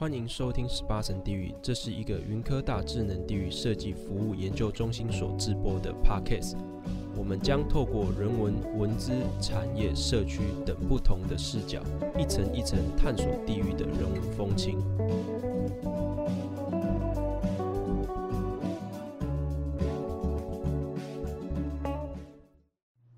欢迎收听十八层地狱，这是一个云科大智能地域设计服务研究中心所制播的 Podcast。我们将透过人文、文资、产业、社区等不同的视角，一层一层探索地域的人文风情。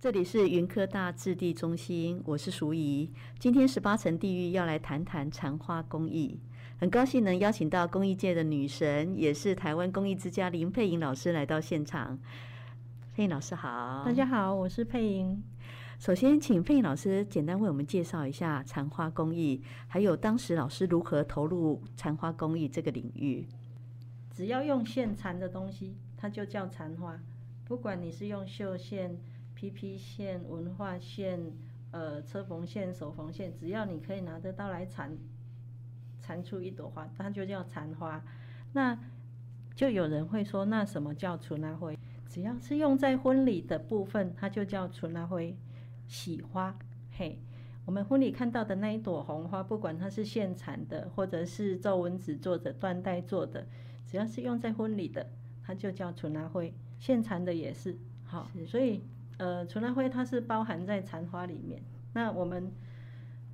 这里是云科大置地中心，我是淑仪。今天十八层地狱要来谈谈残花公益。很高兴能邀请到公益界的女神，也是台湾公益之家林佩莹老师来到现场。佩莹老师好，大家好，我是佩莹。首先，请佩莹老师简单为我们介绍一下残花公益，还有当时老师如何投入残花公益这个领域。只要用线缠的东西，它就叫残花。不管你是用绣线、PP 线、文化线、呃车缝线、手缝线，只要你可以拿得到来缠。缠出一朵花，它就叫残花。那就有人会说，那什么叫蓼仔花？只要是用在婚礼的部分，它就叫蓼仔花、喜花。嘿，我们婚礼看到的那一朵红花，不管它是现产的，或者是皱纹纸做的、缎带做的，只要是用在婚礼的，它就叫蓼仔花。现缠的也是。好，所以呃，蓼仔花它是包含在残花里面。那我们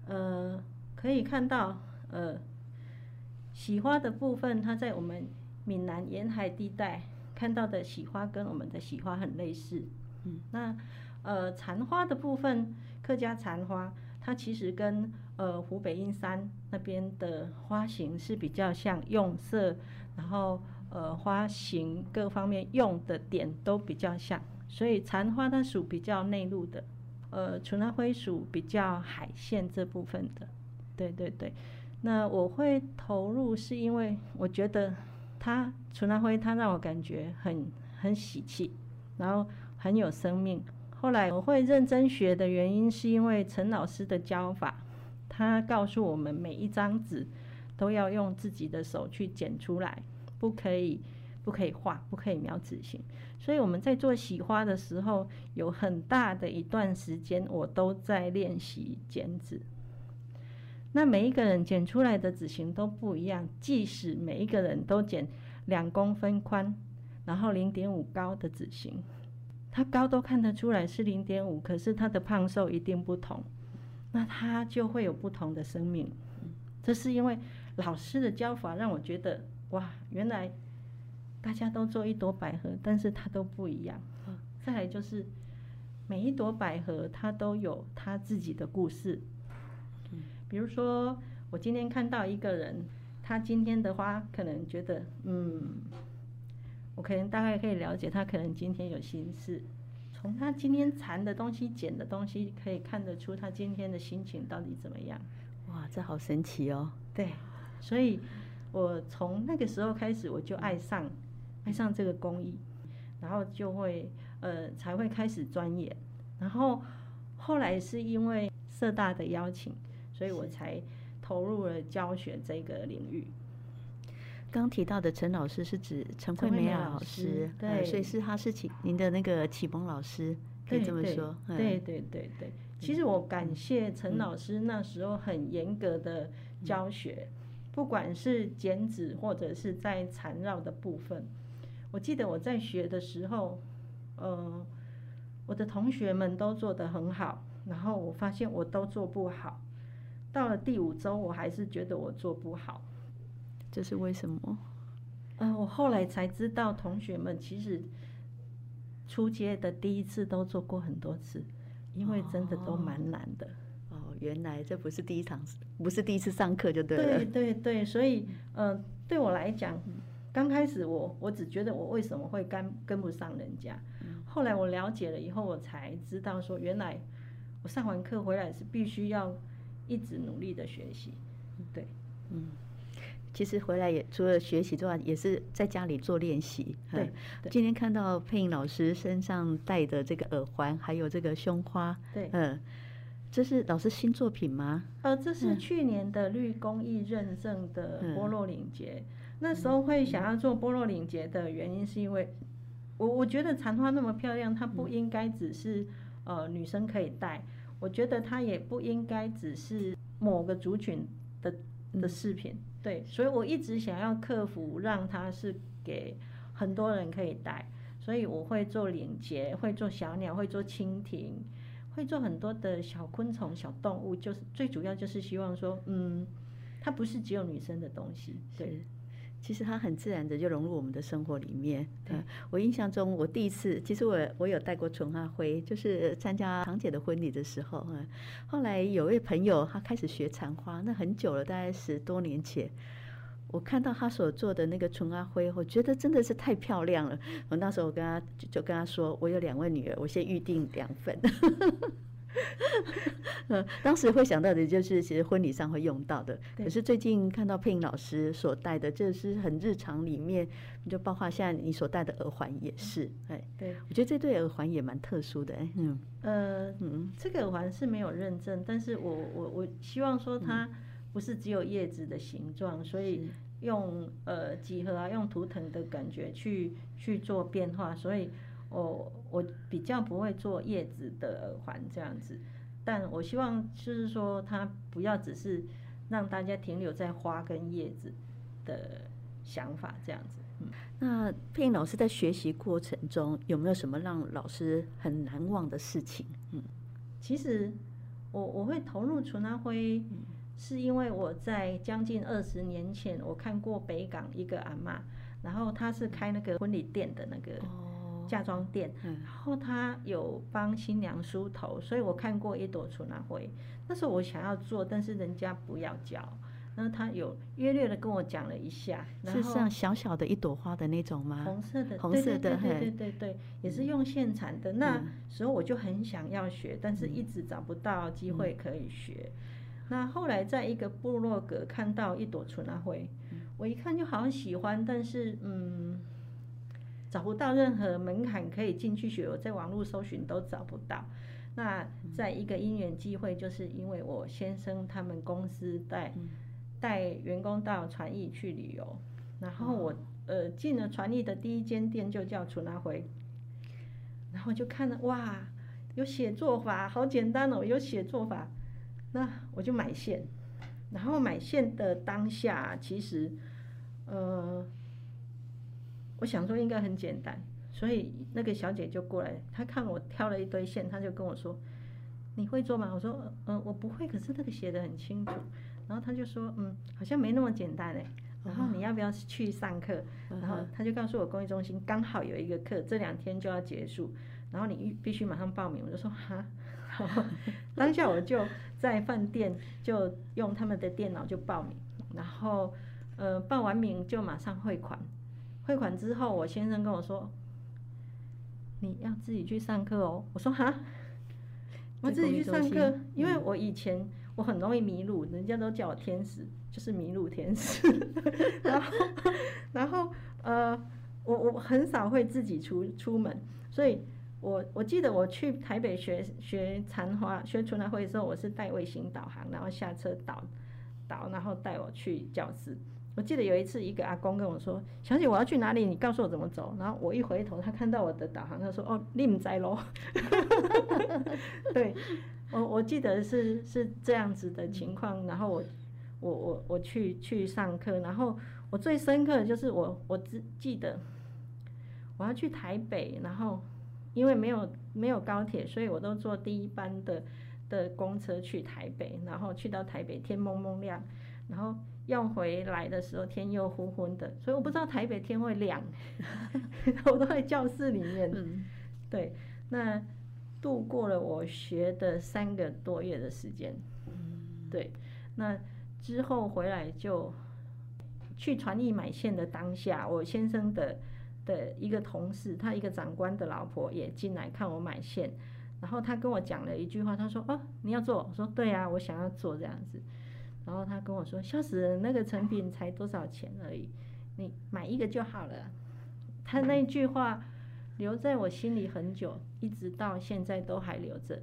呃可以看到呃。喜花的部分，它在我们闽南沿海地带看到的喜花跟我们的喜花很类似。嗯，那呃残花的部分，客家残花，它其实跟呃湖北英山那边的花型是比较像，用色，然后呃花型各方面用的点都比较像，所以残花它属比较内陆的，呃蓼仔花属比较海线这部分的。对对对。那我会投入，是因为我觉得它蓼仔花，它让我感觉很很喜气，然后很有生命。后来我会认真学的原因，是因为陈老师的教法，他告诉我们每一张纸都要用自己的手去剪出来，不可以不可以画，不可以描纸型。所以我们在做喜花的时候，有很大的一段时间，我都在练习剪纸。那每一个人剪出来的纸型都不一样，即使每一个人都剪两公分宽，然后零点五高的纸型，它高都看得出来是零点五，可是它的胖瘦一定不同，那它就会有不同的生命。这是因为老师的教法让我觉得，哇，原来大家都做一朵百合，但是它都不一样。再来就是每一朵百合它都有它自己的故事。比如说，我今天看到一个人，他今天的话可能觉得，嗯，我可能大概可以了解他可能今天有心事。从他今天缠的东西、剪的东西，可以看得出他今天的心情到底怎么样。哇，这好神奇哦！对，所以我从那个时候开始，我就爱上爱上这个工艺，然后就会呃才会开始钻研，然后后来是因为社大的邀请。所以我才投入了教学这个领域。刚提到的陈老师是指陈慧美老师，对、呃，所以是他是启您的那个启蒙老师，可以这么说。对对对对对，其实我感谢陈老师那时候很严格的教学，不管是剪纸或者是在缠绕的部分。我记得我在学的时候，呃，我的同学们都做得很好，然后我发现我都做不好。到了第五周，我还是觉得我做不好，这是为什么？嗯、呃，我后来才知道，同学们其实出街的第一次都做过很多次，因为真的都蛮难的。哦，哦，原来这不是第一场，不是第一次上课就对了。对对对，所以，嗯、呃，对我来讲，刚开始我我只觉得我为什么会跟跟不上人家，后来我了解了以后，我才知道说，原来我上完课回来是必须要。一直努力的学习，对，嗯，其实回来也除了学习之外，也是在家里做练习。对，今天看到佩莹老师身上戴的这个耳环，还有这个胸花，对，嗯，这是老师新作品吗？呃，这是去年的绿工艺认证的波洛领结。那时候会想要做波洛领结的原因，是因为我我觉得残花那么漂亮，它不应该只是呃女生可以戴。我觉得它也不应该只是某个族群的的饰品。嗯、对，所以我一直想要克服，让它是给很多人可以戴。所以我会做领结，会做小鸟，会做蜻蜓，会做很多的小昆虫、小动物，就是最主要就是希望说，嗯，它不是只有女生的东西，对。其实它很自然的就融入我们的生活里面。对，我印象中，我第一次，其实我我有带过纯花灰，就是参加堂姐的婚礼的时候。嗯，后来有位朋友他开始学缠花，那很久了，大概十多年前，我看到他所做的那个纯阿灰，我觉得真的是太漂亮了。我那时候我跟他就，就跟他说，我有两位女儿，我先预定两份。嗯，当时会想到的就是其实婚礼上会用到的。可是最近看到佩颖老师所戴的，这是很日常里面，就包括现在你所戴的耳环也是。哎，对，我觉得这对耳环也蛮特殊的。哎嗯，呃，嗯，这个耳环是没有认证，但是我我我希望说它不是只有叶子的形状，所以用呃几何啊，用图腾的感觉去去做变化，所以。我我比较不会做叶子的耳环这样子，但我希望就是说，它不要只是让大家停留在花跟叶子的想法这样子。嗯，那佩颖老师在学习过程中有没有什么让老师很难忘的事情？嗯，其实我我会投入纯阿辉，是因为我在将近二十年前我看过北港一个阿妈，然后她是开那个婚礼店的那个。嫁妆店，然后他有帮新娘梳头，所以我看过一朵纯阿辉。那时候我想要做，但是人家不要教。那他有约略的跟我讲了一下，是像小小的一朵花的那种吗？红色的，红色的，对对对对对，也是用线缠的。那时候我就很想要学，但是一直找不到机会可以学。那后来在一个部落格看到一朵纯阿灰，我一看就好喜欢，但是嗯。找不到任何门槛可以进去学，我在网络搜寻都找不到。那在一个因缘机会，就是因为我先生他们公司带带员工到传艺去旅游，然后我呃进了传艺的第一间店就叫楚拿回，然后就看了哇，有写作法，好简单哦，有写作法，那我就买线，然后买线的当下其实呃。我想说应该很简单，所以那个小姐就过来，她看我挑了一堆线，她就跟我说：“你会做吗？”我说：“嗯、呃，我不会，可是那个写的很清楚。”然后她就说：“嗯，好像没那么简单哎。”然后你要不要去上课？然后她就告诉我，公益中心刚好有一个课，这两天就要结束，然后你必须马上报名。我就说：“哈。”然后 当下我就在饭店就用他们的电脑就报名，然后呃报完名就马上汇款。汇款之后，我先生跟我说：“你要自己去上课哦。”我说：“哈，我自己去上课，因为我以前我很容易迷路，人家都叫我天使，就是迷路天使。然后，然后呃，我我很少会自己出出门，所以我我记得我去台北学学禅花、学纯阿辉的时候，我是带卫星导航，然后下车导导，然后带我去教室。我记得有一次，一个阿公跟我说：“小姐，我要去哪里？你告诉我怎么走。”然后我一回头，他看到我的导航，他说：“哦，你不知咯。”对，我我记得是是这样子的情况。然后我我我我去去上课，然后我最深刻的就是我我只记得我要去台北，然后因为没有没有高铁，所以我都坐第一班的的公车去台北，然后去到台北天蒙蒙亮，然后。要回来的时候天又昏昏的，所以我不知道台北天会亮，我都在教室里面。嗯、对，那度过了我学的三个多月的时间。嗯、对，那之后回来就去传艺买线的当下，我先生的的一个同事，他一个长官的老婆也进来看我买线，然后他跟我讲了一句话，他说：“哦，你要做？”我说：“对啊，我想要做这样子。”然后他跟我说：“笑死人，那个成品才多少钱而已，你买一个就好了。”他那句话留在我心里很久，一直到现在都还留着。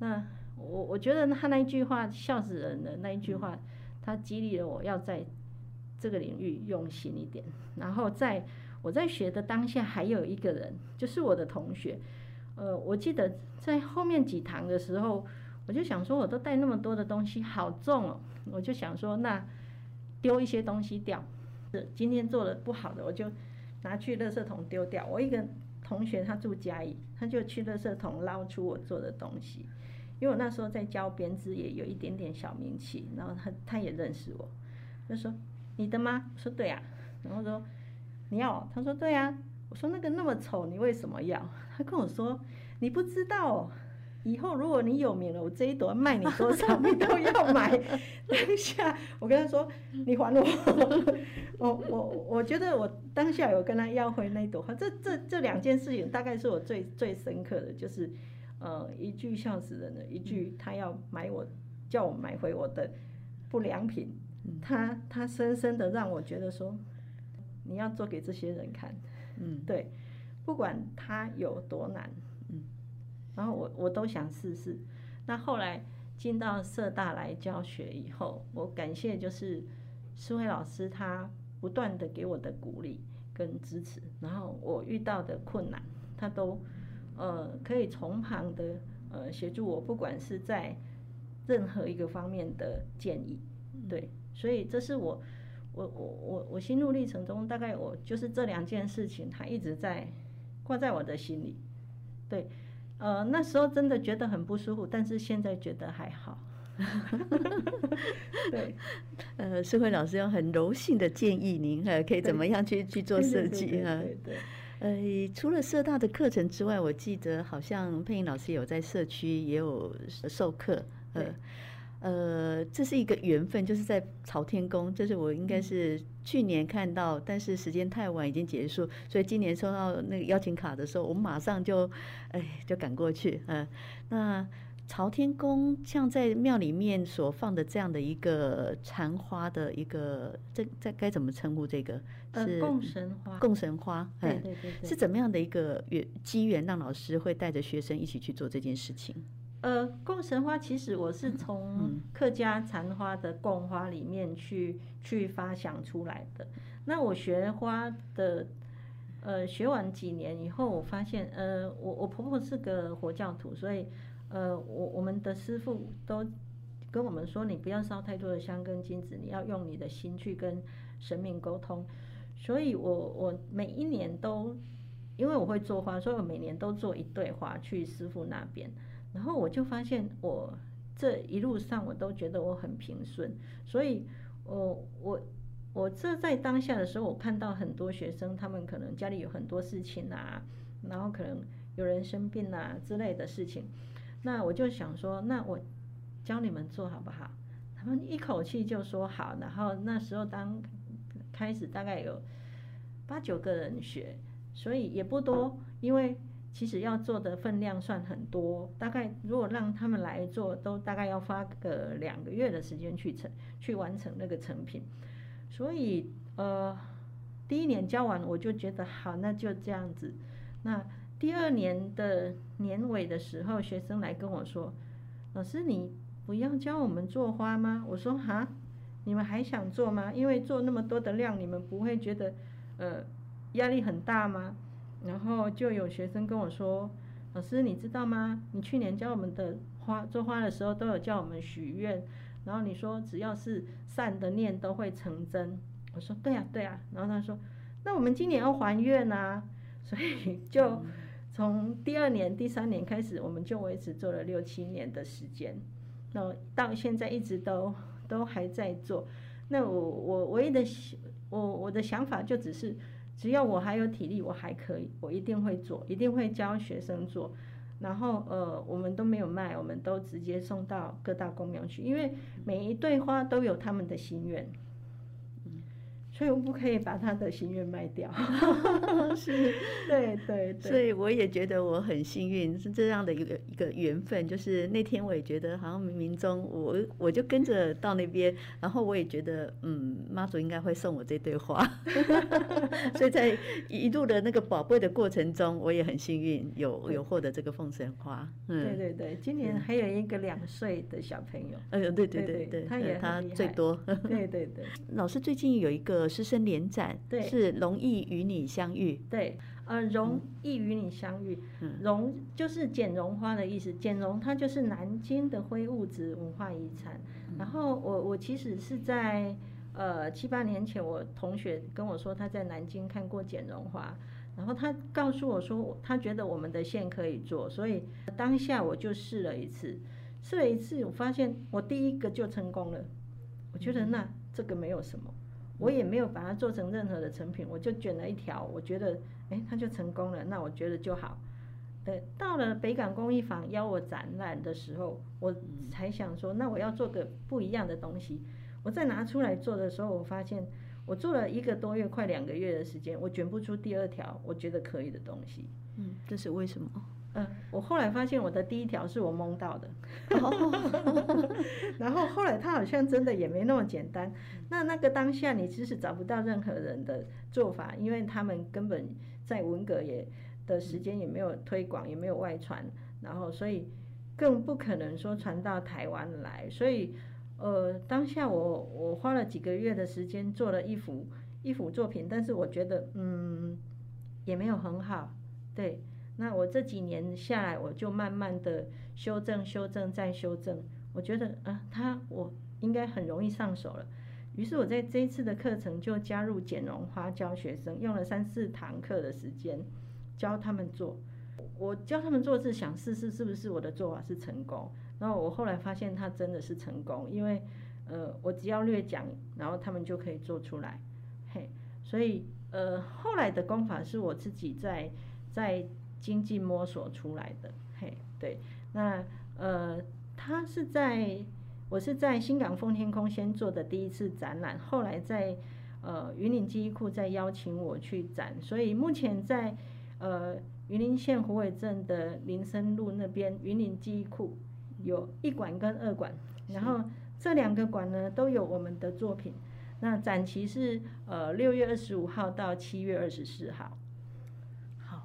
那我我觉得他那句话笑死人的那一句话，他激励了我要在这个领域用心一点。然后在我在学的当下，还有一个人，就是我的同学。呃，我记得在后面几堂的时候。我就想说，我都带那么多的东西，好重哦！我就想说，那丢一些东西掉，是今天做的不好的，我就拿去垃圾桶丢掉。我一个同学他住嘉义，他就去垃圾桶捞出我做的东西，因为我那时候在教编织也有一点点小名气，然后他他也认识我，就说你的吗？我说对、啊，然后说你要？他说对、啊，我说那个那么丑，你为什么要？他跟我说你不知道。以后如果你有名了，我这一朵卖你多少，你都要买。当下我跟他说，你还我。我我我觉得我当下有跟他要回那朵花。这这这两件事情大概是我最最深刻的，就是呃一句笑死人的，一句他要买我叫我买回我的不良品。他他深深的让我觉得说，你要做给这些人看。嗯，对，不管他有多难。然后我我都想试试，那后来进到社大来教学以后，我感谢就是思慧老师他不断的给我的鼓励跟支持，然后我遇到的困难，他都呃可以从旁的呃协助我，不管是在任何一个方面的建议，对，所以这是我我我我我心路历程中大概我就是这两件事情，他一直在挂在我的心里，对。呃，那时候真的觉得很不舒服，但是现在觉得还好。对，呃，社会老师要很柔性的建议您，呃，可以怎么样去去做设计哈？对对。呃，除了社大的课程之外，我记得好像佩音老师有在社区也有授课，呃。呃，这是一个缘分，就是在朝天宫，这是我应该是去年看到，但是时间太晚已经结束，所以今年收到那个邀请卡的时候，我马上就，哎，就赶过去。嗯、呃，那朝天宫像在庙里面所放的这样的一个禅花的一个，这这该怎么称呼这个？是供神花。供神花，对对对，对，是怎么样的一个缘机缘，让老师会带着学生一起去做这件事情？呃，供神花其实我是从客家禅花的供花里面去去发想出来的。那我学花的，呃，学完几年以后，我发现，呃，我我婆婆是个佛教徒，所以，呃，我我们的师傅都跟我们说，你不要烧太多的香跟金子，你要用你的心去跟神明沟通。所以我我每一年都，因为我会做花，所以我每年都做一对花去师傅那边。然后我就发现，我这一路上我都觉得我很平顺，所以我我我这在当下的时候，我看到很多学生，他们可能家里有很多事情啊，然后可能有人生病啊之类的事情，那我就想说，那我教你们做好不好？他们一口气就说好，然后那时候当开始大概有八九个人学，所以也不多，因为。其实要做的分量算很多，大概如果让他们来做，都大概要花个两个月的时间去成去完成那个成品。所以呃，第一年教完我就觉得好，那就这样子。那第二年的年尾的时候，学生来跟我说：“老师，你不要教我们做花吗？”我说：“哈，你们还想做吗？因为做那么多的量，你们不会觉得呃压力很大吗？”然后就有学生跟我说：“老师，你知道吗？你去年教我们的花做花的时候，都有叫我们许愿。然后你说只要是善的念都会成真。”我说：“对呀，对呀。”然后他说：“那我们今年要还愿啊！” 所以就从第二年、第三年开始，我们就维持做了六七年的时间。那到现在一直都都还在做。那我我唯一的我我的想法就只是。只要我还有体力，我还可以，我一定会做，一定会教学生做。然后呃，我们都没有卖，我们都直接送到各大公庙去，因为每一对花都有他们的心愿。所以我不可以把他的心愿卖掉，是，对对对。所以我也觉得我很幸运，是这样的一个一个缘分。就是那天我也觉得好像冥冥中我我就跟着到那边，然后我也觉得嗯，妈祖应该会送我这对花。所以在一路的那个宝贝的过程中，我也很幸运有有获得这个凤神花。嗯，对对对，今年还有一个两岁的小朋友。哎呦，对对对对，他也他最多。对对对，老师最近有一个。师生联展，对，是容易与你相遇，对，呃，容易与你相遇，嗯，容就是剪绒花的意思，剪绒它就是南京的非物质文化遗产。嗯、然后我我其实是在呃七八年前，我同学跟我说他在南京看过剪绒花，然后他告诉我说他觉得我们的线可以做，所以当下我就试了一次，试了一次，我发现我第一个就成功了。我觉得那这个没有什么，我也没有把它做成任何的成品，我就卷了一条，我觉得哎，它就成功了，那我觉得就好。对，到了北港工艺坊邀我展览的时候，我才想说，那我要做个不一样的东西。我再拿出来做的时候，我发现我做了一个多月，快两个月的时间，我卷不出第二条我觉得可以的东西。嗯，这是为什么？嗯，我后来发现我的第一条是我蒙到的，然后后来他好像真的也没那么简单。那那个当下你其实找不到任何人的做法，因为他们根本在文革也。的时间也没有推广，也没有外传，然后所以更不可能说传到台湾来。所以，呃，当下我我花了几个月的时间做了一幅一幅作品，但是我觉得嗯也没有很好。对，那我这几年下来，我就慢慢的修正、修正再修正。我觉得啊，他我应该很容易上手了。于是我在这一次的课程就加入剪绒花教学生，用了三四堂课的时间。教他们做，我教他们做是想试试是不是我的做法是成功，然后我后来发现它真的是成功，因为呃我只要略讲，然后他们就可以做出来，嘿，所以呃后来的功法是我自己在在精进摸索出来的，嘿，对，那呃他是在我是在新港奉天空先做的第一次展览，后来在呃云林记忆库再邀请我去展，所以目前在。呃，云林县虎尾镇的林森路那边云林记忆库有一馆跟二馆，然后这两个馆呢都有我们的作品。那展期是呃六月二十五号到七月二十四号。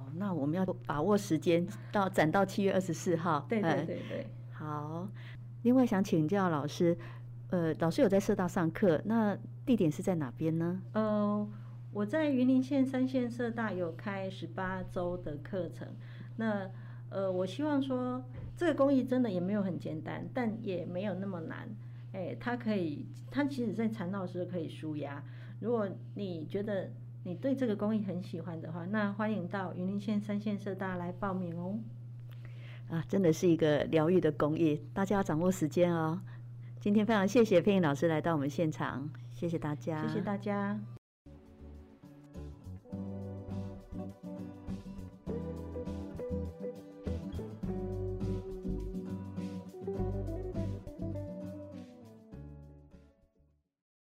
好，那我们要把握时间到展到七月二十四号。对对对对。好，另外想请教老师，呃，老师有在社大上课，那地点是在哪边呢？呃。我在云林县三县社大有开十八周的课程，那呃，我希望说这个工艺真的也没有很简单，但也没有那么难，哎，它可以，它其实在缠绕时可以舒压。如果你觉得你对这个工艺很喜欢的话，那欢迎到云林县三线社大来报名哦。啊，真的是一个疗愈的工艺，大家要掌握时间哦。今天非常谢谢佩颖老师来到我们现场，谢谢大家，谢谢大家。